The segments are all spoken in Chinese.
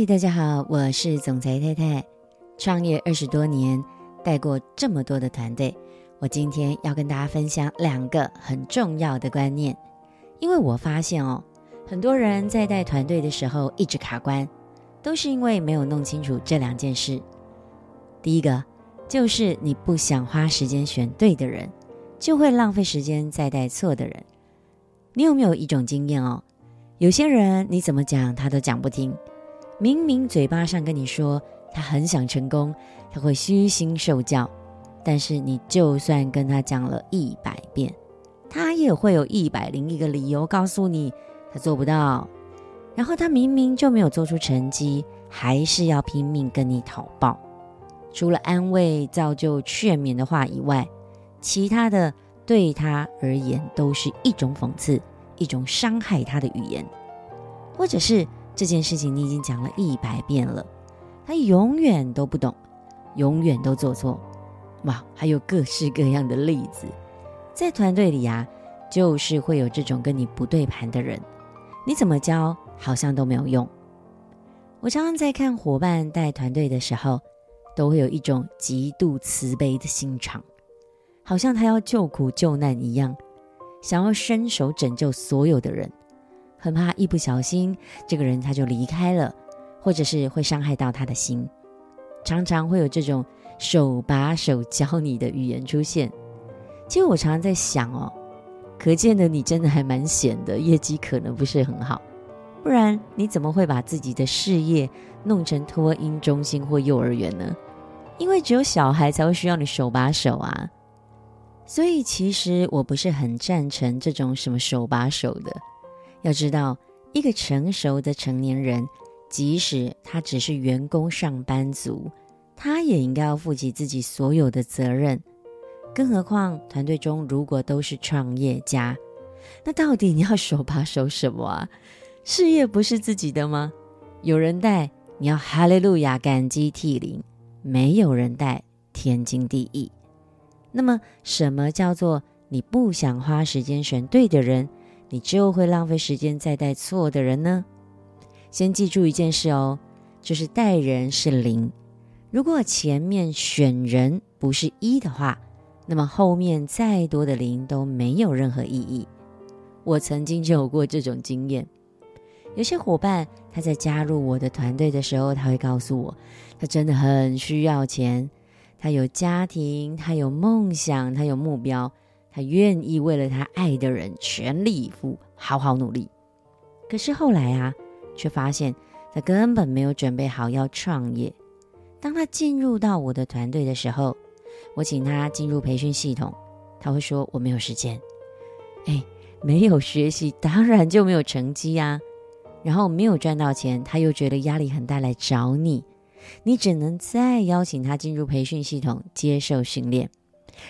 嗨，大家好，我是总裁太太。创业二十多年，带过这么多的团队，我今天要跟大家分享两个很重要的观念。因为我发现哦，很多人在带团队的时候一直卡关，都是因为没有弄清楚这两件事。第一个就是你不想花时间选对的人，就会浪费时间在带错的人。你有没有一种经验哦？有些人你怎么讲他都讲不听。明明嘴巴上跟你说他很想成功，他会虚心受教，但是你就算跟他讲了一百遍，他也会有一百零一个理由告诉你他做不到。然后他明明就没有做出成绩，还是要拼命跟你讨报。除了安慰、造就、劝勉的话以外，其他的对他而言都是一种讽刺，一种伤害他的语言，或者是。这件事情你已经讲了一百遍了，他永远都不懂，永远都做错。哇，还有各式各样的例子，在团队里啊，就是会有这种跟你不对盘的人，你怎么教好像都没有用。我常常在看伙伴带团队的时候，都会有一种极度慈悲的心肠，好像他要救苦救难一样，想要伸手拯救所有的人。很怕一不小心，这个人他就离开了，或者是会伤害到他的心，常常会有这种手把手教你的语言出现。其实我常常在想哦，可见的你真的还蛮闲的，业绩可能不是很好，不然你怎么会把自己的事业弄成托婴中心或幼儿园呢？因为只有小孩才会需要你手把手啊。所以其实我不是很赞成这种什么手把手的。要知道，一个成熟的成年人，即使他只是员工、上班族，他也应该要负起自己所有的责任。更何况，团队中如果都是创业家，那到底你要手把手什么啊？事业不是自己的吗？有人带，你要哈利路亚，感激涕零；没有人带，天经地义。那么，什么叫做你不想花时间选对的人？你就会浪费时间在带错的人呢？先记住一件事哦，就是带人是零。如果前面选人不是一的话，那么后面再多的零都没有任何意义。我曾经就有过这种经验。有些伙伴他在加入我的团队的时候，他会告诉我，他真的很需要钱，他有家庭，他有梦想，他有目标。他愿意为了他爱的人全力以赴，好好努力。可是后来啊，却发现他根本没有准备好要创业。当他进入到我的团队的时候，我请他进入培训系统，他会说我没有时间。哎，没有学习，当然就没有成绩啊。然后没有赚到钱，他又觉得压力很大来找你，你只能再邀请他进入培训系统接受训练。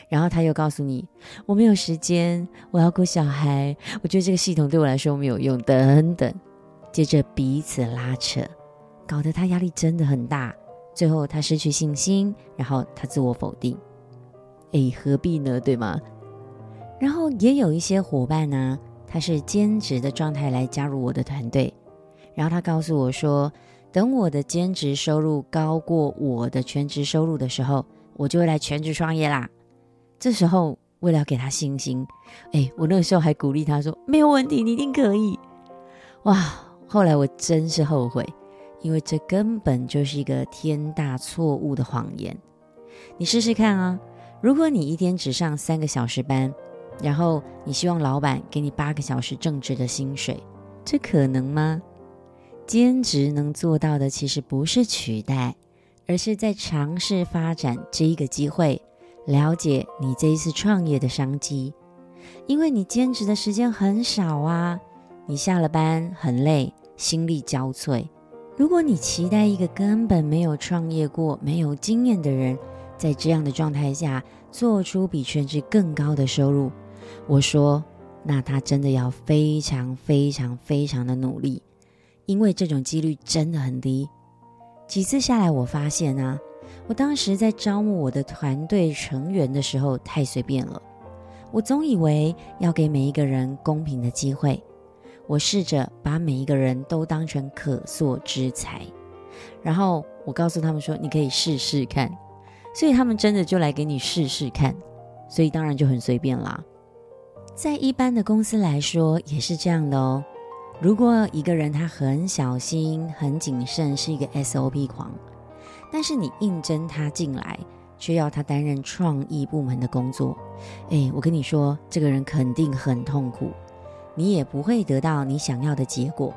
然后他又告诉你，我没有时间，我要顾小孩，我觉得这个系统对我来说没有用，等等。接着彼此拉扯，搞得他压力真的很大。最后他失去信心，然后他自我否定。哎，何必呢？对吗？然后也有一些伙伴呢，他是兼职的状态来加入我的团队，然后他告诉我说，等我的兼职收入高过我的全职收入的时候，我就会来全职创业啦。这时候，为了要给他信心，哎，我那个时候还鼓励他说：“没有问题，你一定可以。”哇！后来我真是后悔，因为这根本就是一个天大错误的谎言。你试试看啊，如果你一天只上三个小时班，然后你希望老板给你八个小时正职的薪水，这可能吗？兼职能做到的其实不是取代，而是在尝试发展这一个机会。了解你这一次创业的商机，因为你兼职的时间很少啊，你下了班很累，心力交瘁。如果你期待一个根本没有创业过、没有经验的人，在这样的状态下做出比全职更高的收入，我说，那他真的要非常非常非常的努力，因为这种几率真的很低。几次下来，我发现啊。我当时在招募我的团队成员的时候太随便了，我总以为要给每一个人公平的机会，我试着把每一个人都当成可塑之才，然后我告诉他们说，你可以试试看，所以他们真的就来给你试试看，所以当然就很随便啦。在一般的公司来说也是这样的哦。如果一个人他很小心、很谨慎，是一个 SOP 狂，但是你应征他进来，却要他担任创意部门的工作，诶，我跟你说，这个人肯定很痛苦，你也不会得到你想要的结果。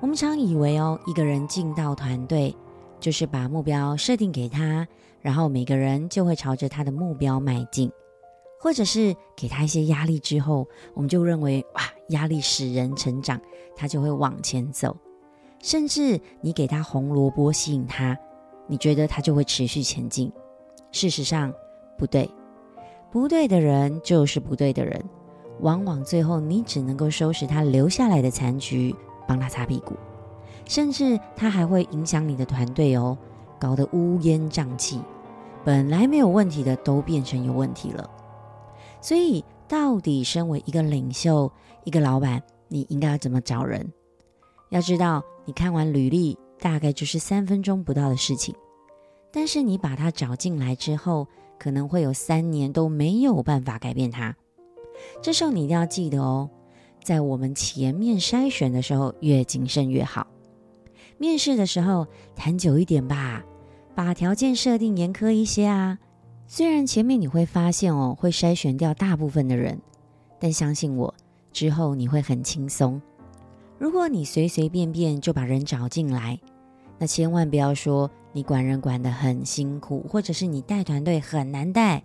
我们常以为哦，一个人进到团队，就是把目标设定给他，然后每个人就会朝着他的目标迈进。或者是给他一些压力之后，我们就认为哇，压力使人成长，他就会往前走。甚至你给他红萝卜吸引他，你觉得他就会持续前进。事实上不对，不对的人就是不对的人，往往最后你只能够收拾他留下来的残局，帮他擦屁股，甚至他还会影响你的团队哦，搞得乌烟瘴气，本来没有问题的都变成有问题了。所以，到底身为一个领袖、一个老板，你应该要怎么找人？要知道，你看完履历，大概就是三分钟不到的事情。但是，你把他找进来之后，可能会有三年都没有办法改变他。这时候，你一定要记得哦，在我们前面筛选的时候，越谨慎越好。面试的时候，谈久一点吧，把条件设定严苛一些啊。虽然前面你会发现哦，会筛选掉大部分的人，但相信我，之后你会很轻松。如果你随随便便就把人找进来，那千万不要说你管人管得很辛苦，或者是你带团队很难带，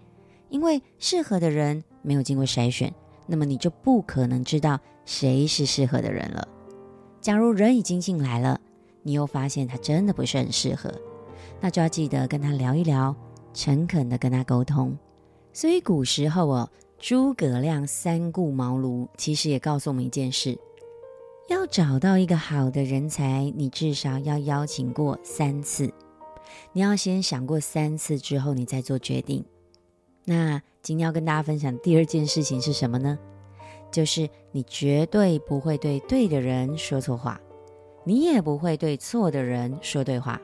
因为适合的人没有经过筛选，那么你就不可能知道谁是适合的人了。假如人已经进来了，你又发现他真的不是很适合，那就要记得跟他聊一聊。诚恳的跟他沟通，所以古时候哦，诸葛亮三顾茅庐，其实也告诉我们一件事：要找到一个好的人才，你至少要邀请过三次。你要先想过三次之后，你再做决定。那今天要跟大家分享第二件事情是什么呢？就是你绝对不会对对的人说错话，你也不会对错的人说对话。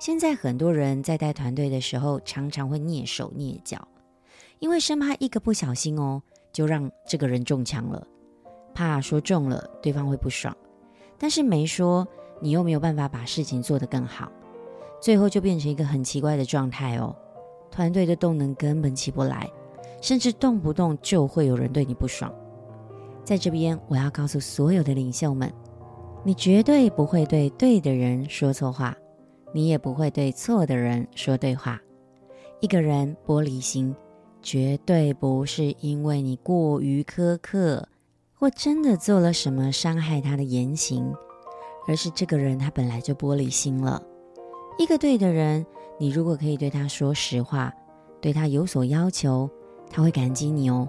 现在很多人在带团队的时候，常常会蹑手蹑脚，因为生怕一个不小心哦，就让这个人中枪了，怕说中了对方会不爽，但是没说，你又没有办法把事情做得更好，最后就变成一个很奇怪的状态哦，团队的动能根本起不来，甚至动不动就会有人对你不爽。在这边，我要告诉所有的领袖们，你绝对不会对对的人说错话。你也不会对错的人说对话。一个人玻璃心，绝对不是因为你过于苛刻，或真的做了什么伤害他的言行，而是这个人他本来就玻璃心了。一个对的人，你如果可以对他说实话，对他有所要求，他会感激你哦，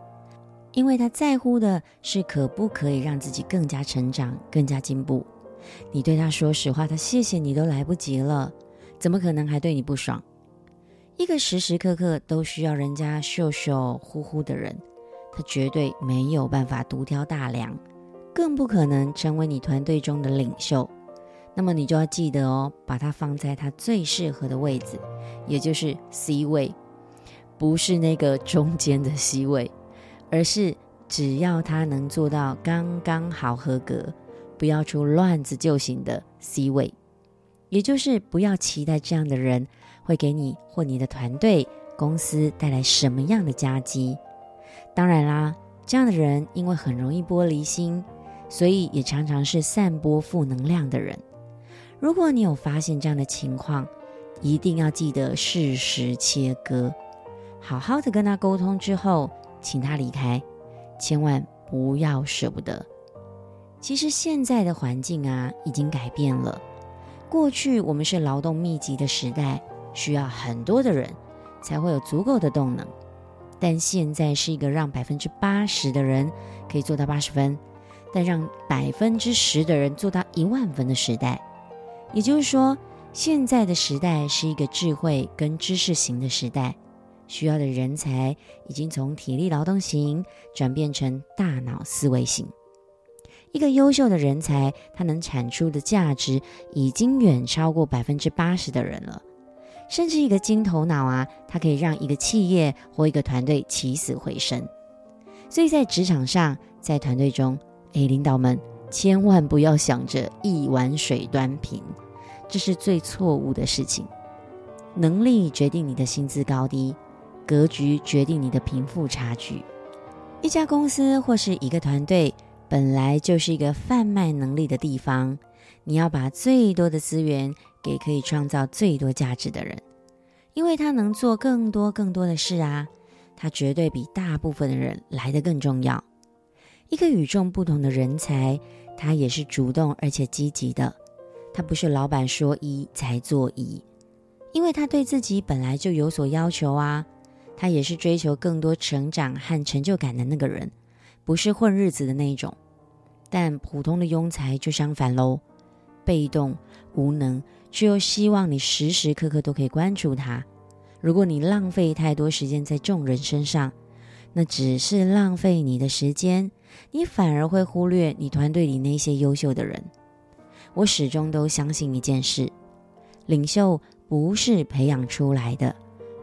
因为他在乎的是可不可以让自己更加成长、更加进步。你对他说实话，他谢谢你都来不及了，怎么可能还对你不爽？一个时时刻刻都需要人家秀秀呼呼的人，他绝对没有办法独挑大梁，更不可能成为你团队中的领袖。那么你就要记得哦，把他放在他最适合的位置，也就是 C 位，不是那个中间的 C 位，而是只要他能做到刚刚好合格。不要出乱子就行的 C 位，也就是不要期待这样的人会给你或你的团队、公司带来什么样的佳绩。当然啦，这样的人因为很容易玻璃心，所以也常常是散播负能量的人。如果你有发现这样的情况，一定要记得适时切割，好好的跟他沟通之后，请他离开，千万不要舍不得。其实现在的环境啊，已经改变了。过去我们是劳动密集的时代，需要很多的人才会有足够的动能。但现在是一个让百分之八十的人可以做到八十分，但让百分之十的人做到一万分的时代。也就是说，现在的时代是一个智慧跟知识型的时代，需要的人才已经从体力劳动型转变成大脑思维型。一个优秀的人才，他能产出的价值已经远超过百分之八十的人了。甚至一个金头脑啊，它可以让一个企业或一个团队起死回生。所以在职场上，在团队中，诶，领导们千万不要想着一碗水端平，这是最错误的事情。能力决定你的薪资高低，格局决定你的贫富差距。一家公司或是一个团队，本来就是一个贩卖能力的地方，你要把最多的资源。给可以创造最多价值的人，因为他能做更多更多的事啊，他绝对比大部分的人来得更重要。一个与众不同的人才，他也是主动而且积极的，他不是老板说一才做一，因为他对自己本来就有所要求啊，他也是追求更多成长和成就感的那个人，不是混日子的那种。但普通的庸才就相反喽，被动无能。却又希望你时时刻刻都可以关注他。如果你浪费太多时间在众人身上，那只是浪费你的时间，你反而会忽略你团队里那些优秀的人。我始终都相信一件事：领袖不是培养出来的，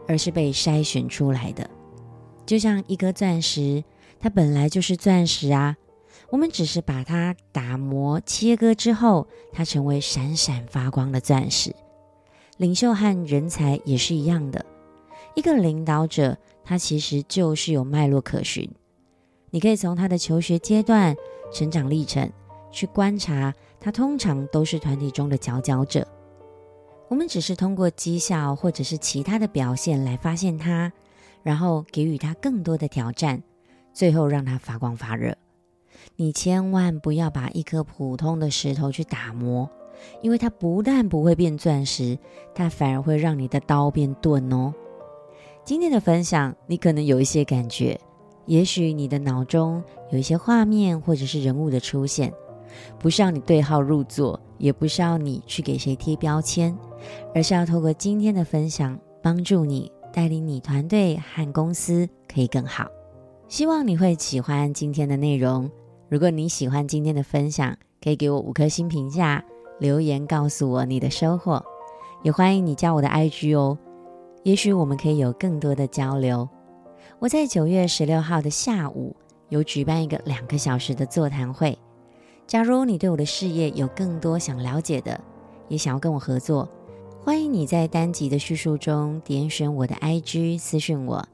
而是被筛选出来的。就像一颗钻石，它本来就是钻石啊。我们只是把它打磨、切割之后，它成为闪闪发光的钻石。领袖和人才也是一样的，一个领导者，他其实就是有脉络可循。你可以从他的求学阶段、成长历程去观察，他通常都是团体中的佼佼者。我们只是通过绩效或者是其他的表现来发现他，然后给予他更多的挑战，最后让他发光发热。你千万不要把一颗普通的石头去打磨，因为它不但不会变钻石，它反而会让你的刀变钝哦。今天的分享，你可能有一些感觉，也许你的脑中有一些画面或者是人物的出现，不是要你对号入座，也不是要你去给谁贴标签，而是要透过今天的分享，帮助你带领你团队和公司可以更好。希望你会喜欢今天的内容。如果你喜欢今天的分享，可以给我五颗星评价，留言告诉我你的收获，也欢迎你加我的 IG 哦。也许我们可以有更多的交流。我在九月十六号的下午有举办一个两个小时的座谈会。假如你对我的事业有更多想了解的，也想要跟我合作，欢迎你在单集的叙述中点选我的 IG 私讯我。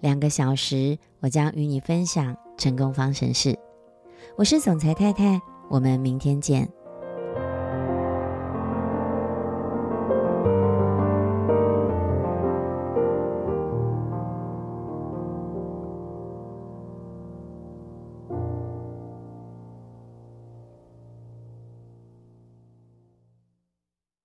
两个小时，我将与你分享成功方程式。我是总裁太太，我们明天见。